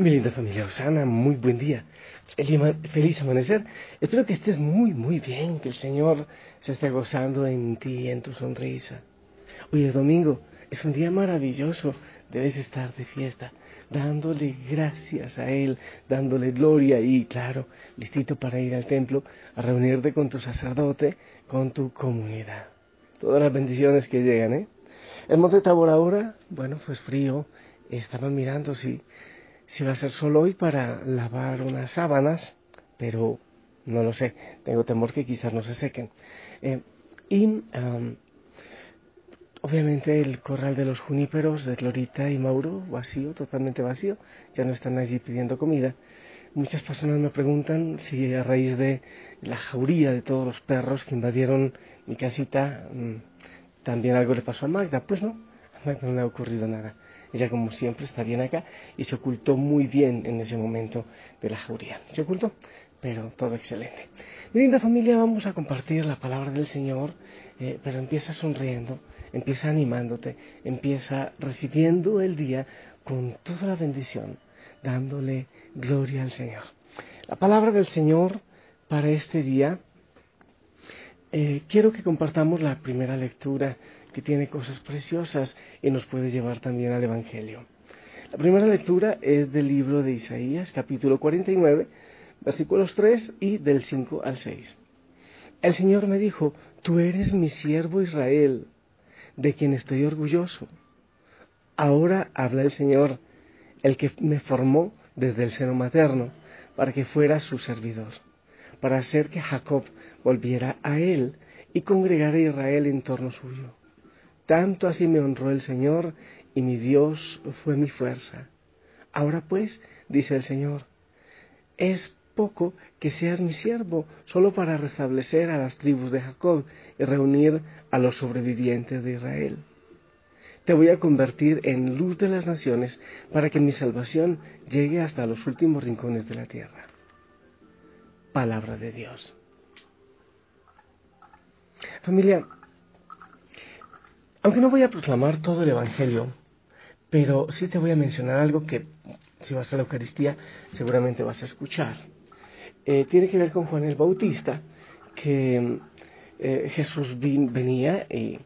Mi linda familia Osana, muy buen día. Feliz amanecer. Espero que estés muy, muy bien, que el Señor se esté gozando en ti, en tu sonrisa. Hoy es domingo, es un día maravilloso. Debes estar de fiesta, dándole gracias a Él, dándole gloria y, claro, listito para ir al templo a reunirte con tu sacerdote, con tu comunidad. Todas las bendiciones que llegan, ¿eh? El monte Tabor ahora, bueno, pues frío. Estaban mirando si si va a ser solo hoy para lavar unas sábanas, pero no lo sé, tengo temor que quizás no se sequen. Eh, y obviamente el corral de los juníperos de Glorita y Mauro, vacío, totalmente vacío, ya no están allí pidiendo comida. Muchas personas me preguntan si a raíz de la jauría de todos los perros que invadieron mi casita, mm, también algo le pasó a Magda. Pues no, a Magda no le ha ocurrido nada. Ella, como siempre, está bien acá y se ocultó muy bien en ese momento de la jauría. Se ocultó, pero todo excelente. Mi linda familia, vamos a compartir la palabra del Señor, eh, pero empieza sonriendo, empieza animándote, empieza recibiendo el día con toda la bendición, dándole gloria al Señor. La palabra del Señor para este día, eh, quiero que compartamos la primera lectura que tiene cosas preciosas y nos puede llevar también al Evangelio. La primera lectura es del libro de Isaías, capítulo 49, versículos 3 y del 5 al 6. El Señor me dijo, tú eres mi siervo Israel, de quien estoy orgulloso. Ahora habla el Señor, el que me formó desde el seno materno, para que fuera su servidor, para hacer que Jacob volviera a él y congregara a Israel en torno suyo. Tanto así me honró el Señor y mi Dios fue mi fuerza. Ahora pues, dice el Señor, es poco que seas mi siervo, solo para restablecer a las tribus de Jacob y reunir a los sobrevivientes de Israel. Te voy a convertir en luz de las naciones para que mi salvación llegue hasta los últimos rincones de la tierra. Palabra de Dios. Familia, aunque no voy a proclamar todo el Evangelio, pero sí te voy a mencionar algo que si vas a la Eucaristía seguramente vas a escuchar. Eh, tiene que ver con Juan el Bautista, que eh, Jesús venía y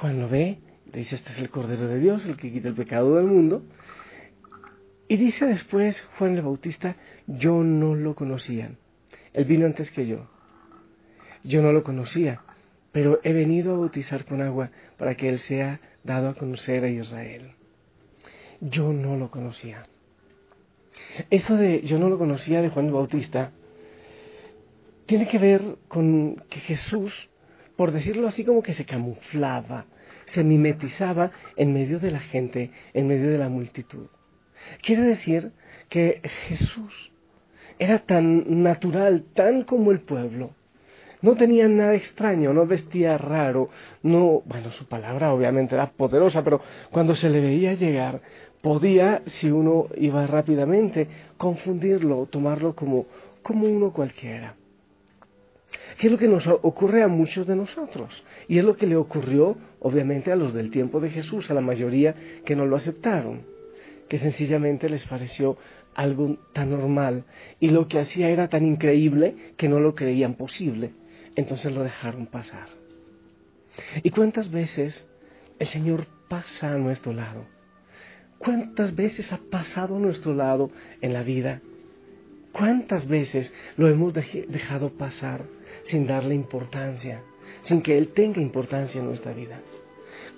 Juan lo ve, dice, este es el Cordero de Dios, el que quita el pecado del mundo. Y dice después Juan el Bautista, yo no lo conocía. Él vino antes que yo. Yo no lo conocía pero he venido a bautizar con agua para que Él sea dado a conocer a Israel. Yo no lo conocía. Eso de yo no lo conocía de Juan el Bautista tiene que ver con que Jesús, por decirlo así, como que se camuflaba, se mimetizaba en medio de la gente, en medio de la multitud. Quiere decir que Jesús era tan natural, tan como el pueblo, no tenía nada extraño, no vestía raro, no, bueno, su palabra obviamente era poderosa, pero cuando se le veía llegar, podía, si uno iba rápidamente, confundirlo, tomarlo como, como uno cualquiera. ¿Qué es lo que nos ocurre a muchos de nosotros? Y es lo que le ocurrió, obviamente, a los del tiempo de Jesús, a la mayoría que no lo aceptaron, que sencillamente les pareció algo tan normal y lo que hacía era tan increíble que no lo creían posible entonces lo dejaron pasar. ¿Y cuántas veces el Señor pasa a nuestro lado? ¿Cuántas veces ha pasado a nuestro lado en la vida? ¿Cuántas veces lo hemos dejado pasar sin darle importancia, sin que Él tenga importancia en nuestra vida?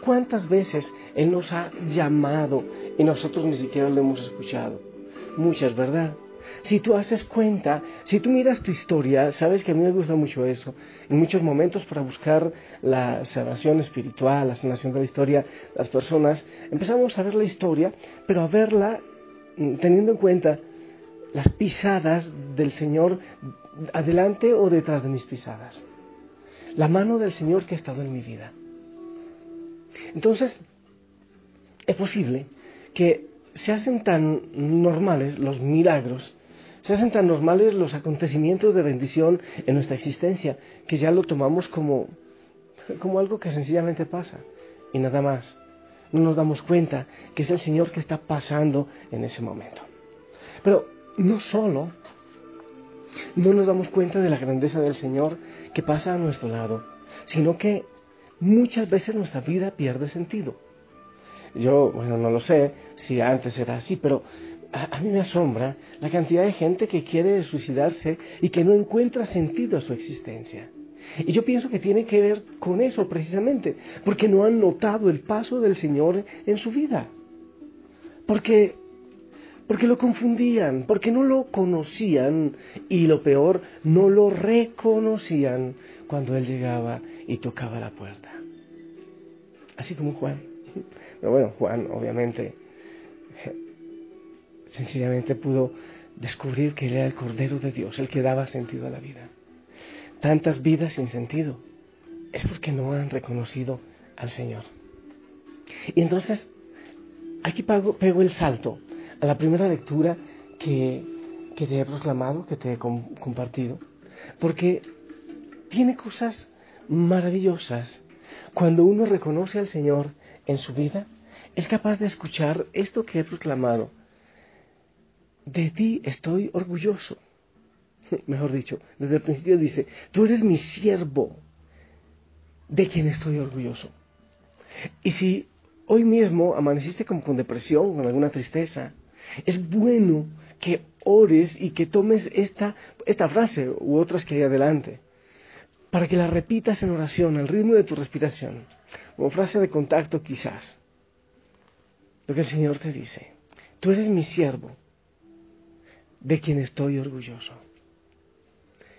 ¿Cuántas veces Él nos ha llamado y nosotros ni siquiera lo hemos escuchado? Muchas, ¿verdad? Si tú haces cuenta, si tú miras tu historia, sabes que a mí me gusta mucho eso. En muchos momentos para buscar la salvación espiritual, la sanación de la historia, las personas, empezamos a ver la historia, pero a verla mm, teniendo en cuenta las pisadas del Señor adelante o detrás de mis pisadas. La mano del Señor que ha estado en mi vida. Entonces, es posible que se hacen tan normales los milagros se hacen tan normales los acontecimientos de bendición en nuestra existencia que ya lo tomamos como, como algo que sencillamente pasa y nada más. no nos damos cuenta que es el Señor que está pasando en ese momento. Pero no solo no nos damos cuenta de la grandeza del Señor que pasa a nuestro lado, sino que muchas veces nuestra vida pierde sentido. Yo, bueno, no lo sé si antes era así, pero a, mí me asombra la cantidad de gente que quiere suicidarse y que no encuentra sentido a su existencia. Y yo pienso que tiene que ver con eso precisamente, porque no han notado el paso del Señor en su vida. Porque porque lo confundían, porque no lo conocían y lo peor, no lo reconocían cuando Él llegaba y tocaba la puerta. Así como Juan. Pero bueno, Juan obviamente sencillamente pudo descubrir que Él era el Cordero de Dios, el que daba sentido a la vida. Tantas vidas sin sentido es porque no han reconocido al Señor. Y entonces, aquí pego el salto a la primera lectura que, te he proclamado, que te he compartido, porque tiene cosas maravillosas. Cuando uno reconoce al Señor en su vida, es capaz de escuchar esto que he proclamado. De ti estoy orgulloso. Mejor dicho, desde el principio dice, tú eres mi siervo, de quien estoy orgulloso. Y si hoy mismo amaneciste como con depresión, con alguna tristeza, es bueno que ores y que tomes esta, esta frase u otras que hay adelante, para que la repitas en oración al ritmo de tu respiración, como frase de contacto quizás. Lo que el Señor te dice, tú eres mi siervo, de quien estoy orgulloso.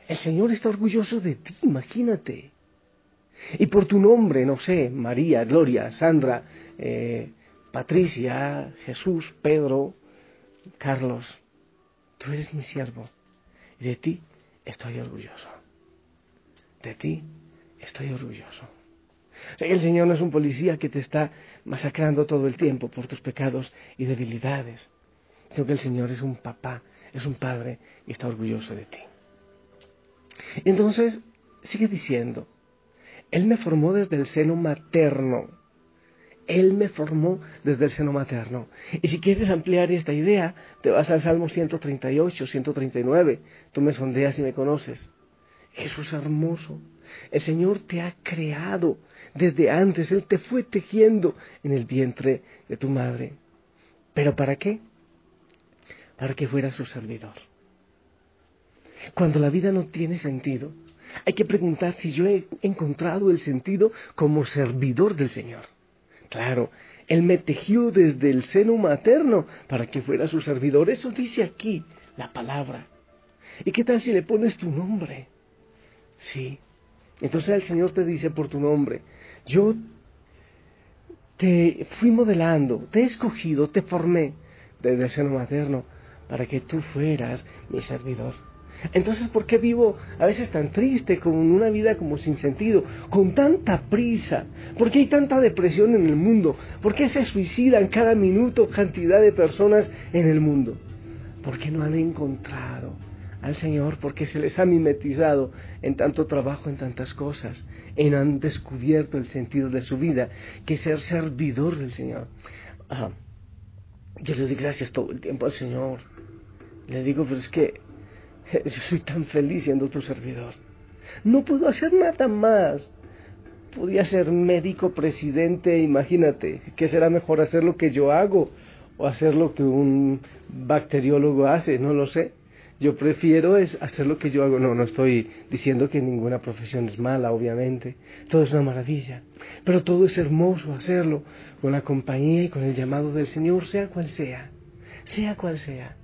El Señor está orgulloso de ti, imagínate. Y por tu nombre, no sé, María, Gloria, Sandra, eh, Patricia, Jesús, Pedro, Carlos, tú eres mi siervo y de ti estoy orgulloso. De ti estoy orgulloso. O sea que el Señor no es un policía que te está masacrando todo el tiempo por tus pecados y debilidades, sino que el Señor es un papá, es un padre y está orgulloso de ti. Entonces, sigue diciendo, Él me formó desde el seno materno él me formó desde el seno materno. Y si quieres ampliar esta idea, te vas al Salmo 138, 139. Tú me sondeas y me conoces. Eso es hermoso. El Señor te ha creado desde antes. Él te fue tejiendo en el vientre de tu madre. ¿Pero para qué? Para que fueras su servidor. Cuando la vida no tiene sentido, hay que preguntar si yo he encontrado el sentido como servidor del Señor. Claro, Él me tejió desde el seno materno para que fuera su servidor. Eso dice aquí la palabra. ¿Y qué tal si le pones tu nombre? Sí. Entonces el Señor te dice por tu nombre, yo te fui modelando, te he escogido, te formé desde el seno materno para que tú fueras mi servidor. Entonces, ¿por qué vivo a veces tan triste, con una vida como sin sentido, con tanta prisa? ¿Por qué hay tanta depresión en el mundo? ¿Por qué se suicidan cada minuto cantidad de personas en el mundo? Porque no han encontrado al Señor, porque se les ha mimetizado en tanto trabajo, en tantas cosas, no han descubierto el sentido de su vida, que es ser servidor del Señor. yo le doy gracias todo el tiempo al Señor. Le digo, pero es que yo soy tan feliz siendo tu servidor. No puedo hacer nada más. Podría ser médico, presidente, imagínate, ¿qué será mejor hacer lo que yo hago o hacer lo que un bacteriólogo hace? No lo sé. Yo prefiero es hacer lo que yo hago. No, no estoy diciendo que ninguna profesión es mala, obviamente. Todo es una maravilla. Pero todo es hermoso hacerlo con la compañía y con el llamado del Señor, sea cual sea. Sea cual sea.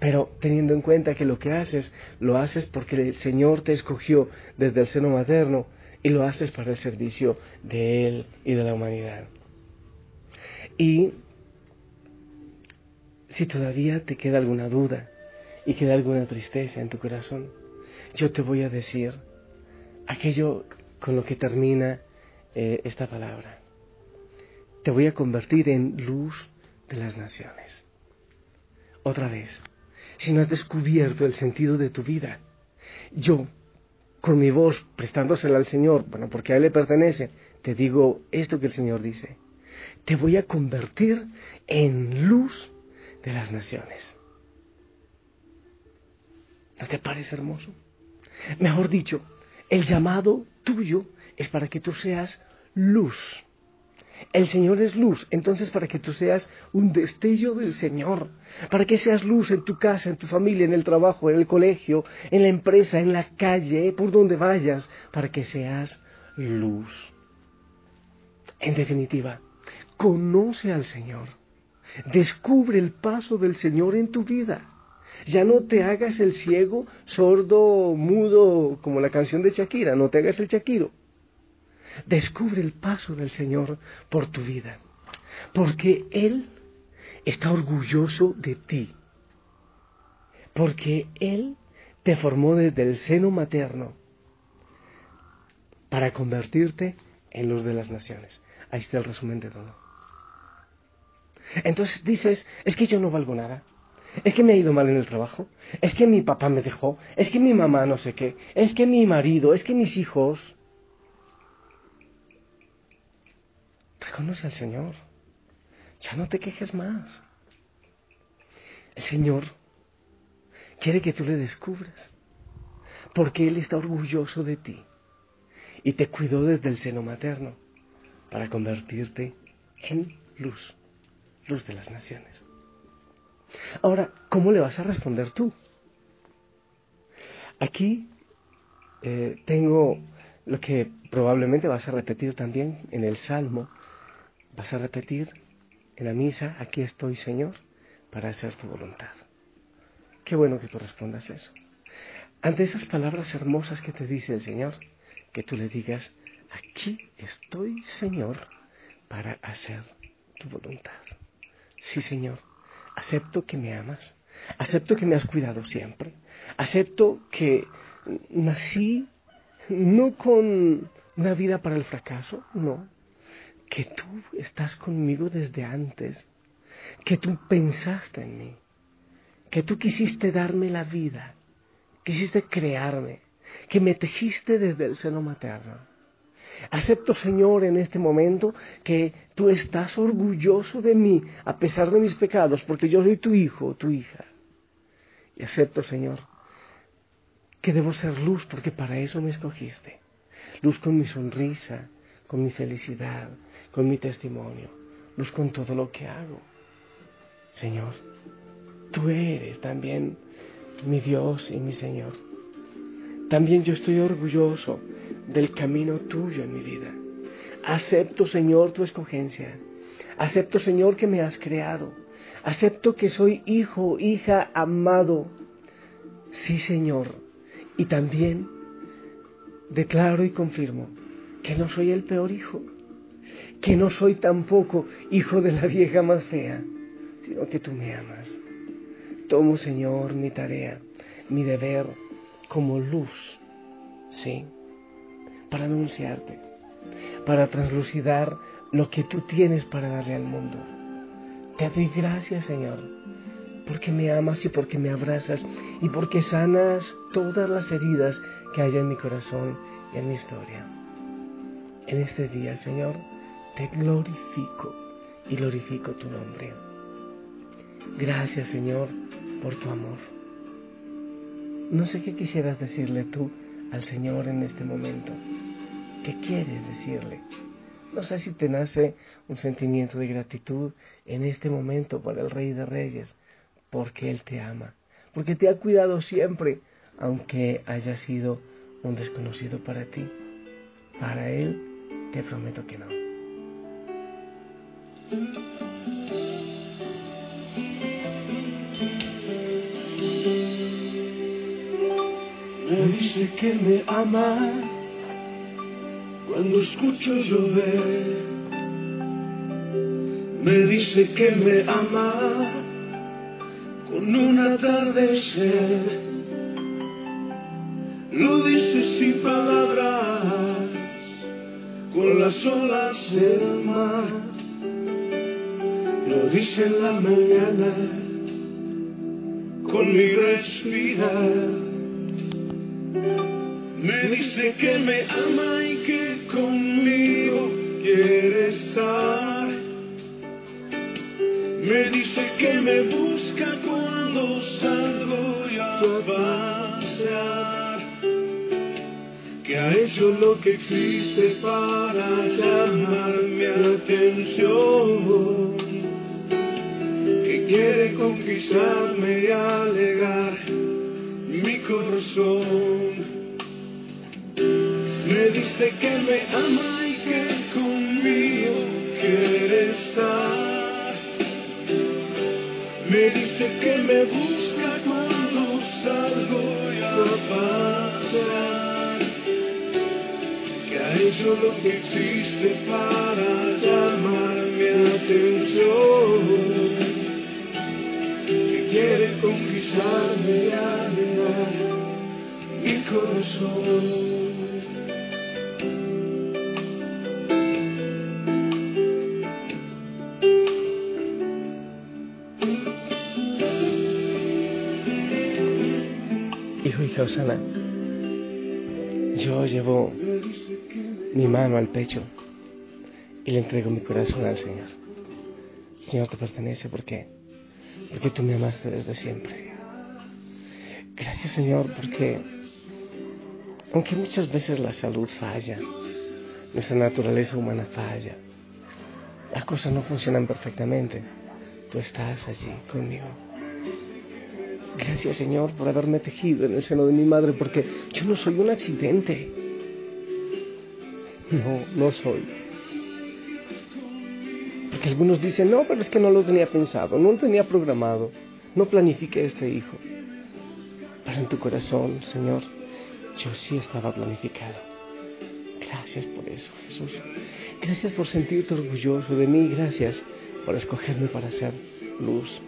Pero teniendo en cuenta que lo que haces, lo haces porque el Señor te escogió desde el seno materno y lo haces para el servicio de Él y de la humanidad. Y si todavía te queda alguna duda y queda alguna tristeza en tu corazón, yo te voy a decir aquello con lo que termina eh, esta palabra. Te voy a convertir en luz de las naciones. Otra vez si no has descubierto el sentido de tu vida. Yo, con mi voz, prestándosela al Señor, bueno, porque a Él le pertenece, te digo esto que el Señor dice. te voy a convertir en luz de las naciones. ¿No te parece hermoso? Mejor dicho, el llamado tuyo es para que tú seas luz. El Señor es luz, entonces para que tú seas un destello del Señor, para que seas luz en tu casa, en tu familia, en el trabajo, en el colegio, en la empresa, en la calle, por donde vayas, para que seas luz. En definitiva, conoce al Señor, descubre el paso del Señor en tu vida. Ya no te hagas el ciego, sordo, mudo, como la canción de Shakira, no te hagas el Shakiro. Descubre el paso del Señor por tu vida, porque Él está orgulloso de ti, porque Él te formó desde el seno materno para convertirte en luz de las naciones. Ahí está el resumen de todo. Entonces dices, es que yo no valgo nada. Es que me ha ido mal en el trabajo. Es que mi papá me dejó. Es que mi mamá no sé qué. Es que mi marido. Es que mis hijos. Reconoce al Señor. Ya no te quejes más. El Señor quiere que tú le descubras. Porque Él está orgulloso de ti. Y te cuidó desde el seno materno para convertirte en luz, luz de las naciones. Ahora, ¿cómo le vas a responder tú? Aquí eh, tengo lo que probablemente vas a repetir también en el Salmo, vas a repetir en la misa, aquí estoy Señor, para hacer tu voluntad. Qué bueno que tú respondas eso. Ante esas palabras hermosas que te dice el Señor, que tú le digas, aquí estoy, Señor, para hacer tu voluntad. Sí, Señor, acepto que me amas, acepto que me has cuidado siempre, acepto que nací no con una vida para el fracaso, no, que tú estás conmigo desde antes, que tú pensaste en mí, que tú quisiste darme la vida, quisiste crearme, que me tejiste desde el seno materno Acepto, Señor, en este momento que tú estás orgulloso de mí a pesar de mis pecados, porque yo soy tu hijo, tu hija. Y acepto, Señor, que debo ser luz porque para eso me escogiste. Luz con mi sonrisa, con mi felicidad, con mi testimonio, luz con todo lo que hago. Señor, tú eres también mi Dios y mi Señor. También yo estoy orgulloso del camino tuyo en mi vida. Acepto, Señor, tu escogencia. Acepto, Señor, que me has creado. Acepto que soy hijo, hija, amado. Sí, Señor. Y también declaro y confirmo que no soy el peor hijo, que no soy tampoco hijo de la vieja más fea, sino que tú me amas. Tomo, Señor, mi tarea, mi deber como luz, ¿sí? para anunciarte, para translucidar lo que tú tienes para darle al mundo. Te doy gracias, Señor, porque me amas y porque me abrazas y porque sanas todas las heridas que hay en mi corazón y en mi historia. En este día, Señor, te glorifico y glorifico tu nombre. Gracias, Señor, por tu amor. No sé qué quisieras decirle tú al Señor en este momento. ¿Qué quieres decirle? No sé si te nace un sentimiento de gratitud en este momento por el Rey de Reyes, porque Él te ama, porque te ha cuidado siempre, aunque haya sido un desconocido para ti. Para Él te prometo que no. Me dice que me ama cuando escucho llover. Me dice que me ama con un atardecer. Lo dice sin palabras, con las olas del mar. Lo dice en la mañana, con mi respirar. Me dice que me ama y que conmigo quiere estar. Me dice que me busca cuando salgo y a pasear. Que ha hecho lo que existe para llamar mi atención. Quiere conquistarme y alegar mi corazón. Me dice que me ama y que conmigo quiere estar. Me dice que me busca cuando salgo y a pasear. Que ha hecho lo que existe para llamar mi atención. Quiere conquistarme y animar mi corazón. Hijo, hija Osana, yo llevo mi mano al pecho y le entrego mi corazón al Señor. Señor, te pertenece porque, porque tú me amaste desde siempre. Gracias, Señor, porque aunque muchas veces la salud falla, nuestra naturaleza humana falla, las cosas no funcionan perfectamente, tú estás allí conmigo. Gracias Señor por haberme tejido en el seno de mi madre, porque yo no soy un accidente. No, no soy. Porque algunos dicen, no, pero es que no lo tenía pensado, no lo tenía programado, no planifiqué este hijo. Pero en tu corazón, Señor, yo sí estaba planificado. Gracias por eso, Jesús. Gracias por sentirte orgulloso de mí. Gracias por escogerme para ser luz.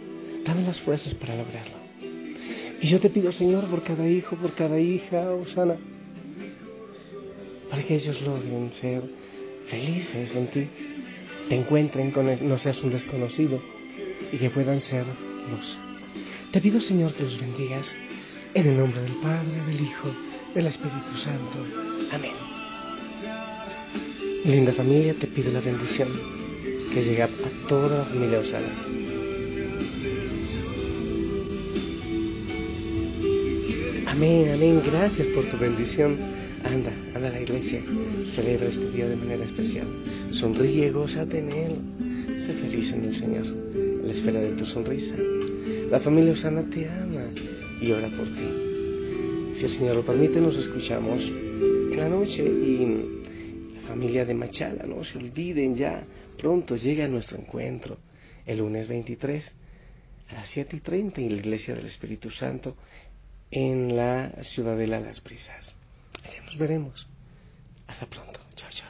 Dame las fuerzas para lograrlo. Y yo te pido, Señor, por cada hijo, por cada hija, Osana, para que ellos logren ser felices en ti, encuentren con él, no seas un desconocido y que puedan ser luz. Te pido, Señor, que los bendigas en el nombre del Padre, del Hijo, del Espíritu Santo. Amén. Linda familia, te pido la bendición que llegue a toda la familia Osana. Amén, amén. Gracias por tu bendición. Anda, anda a la iglesia. Celebra este día de manera especial. Sonríe, gózate en Él. Sé feliz en el Señor. La esfera de tu sonrisa. La familia Osana te ama y ora por ti. Si el Señor lo permite, nos escuchamos en la noche y la familia de Machala, no se olviden ya. Pronto llega nuestro encuentro el lunes 23 a las 7 y 30 en la iglesia del Espíritu Santo en la ciudadela Las Brisas. Nos veremos. Hasta pronto. Chao, chao.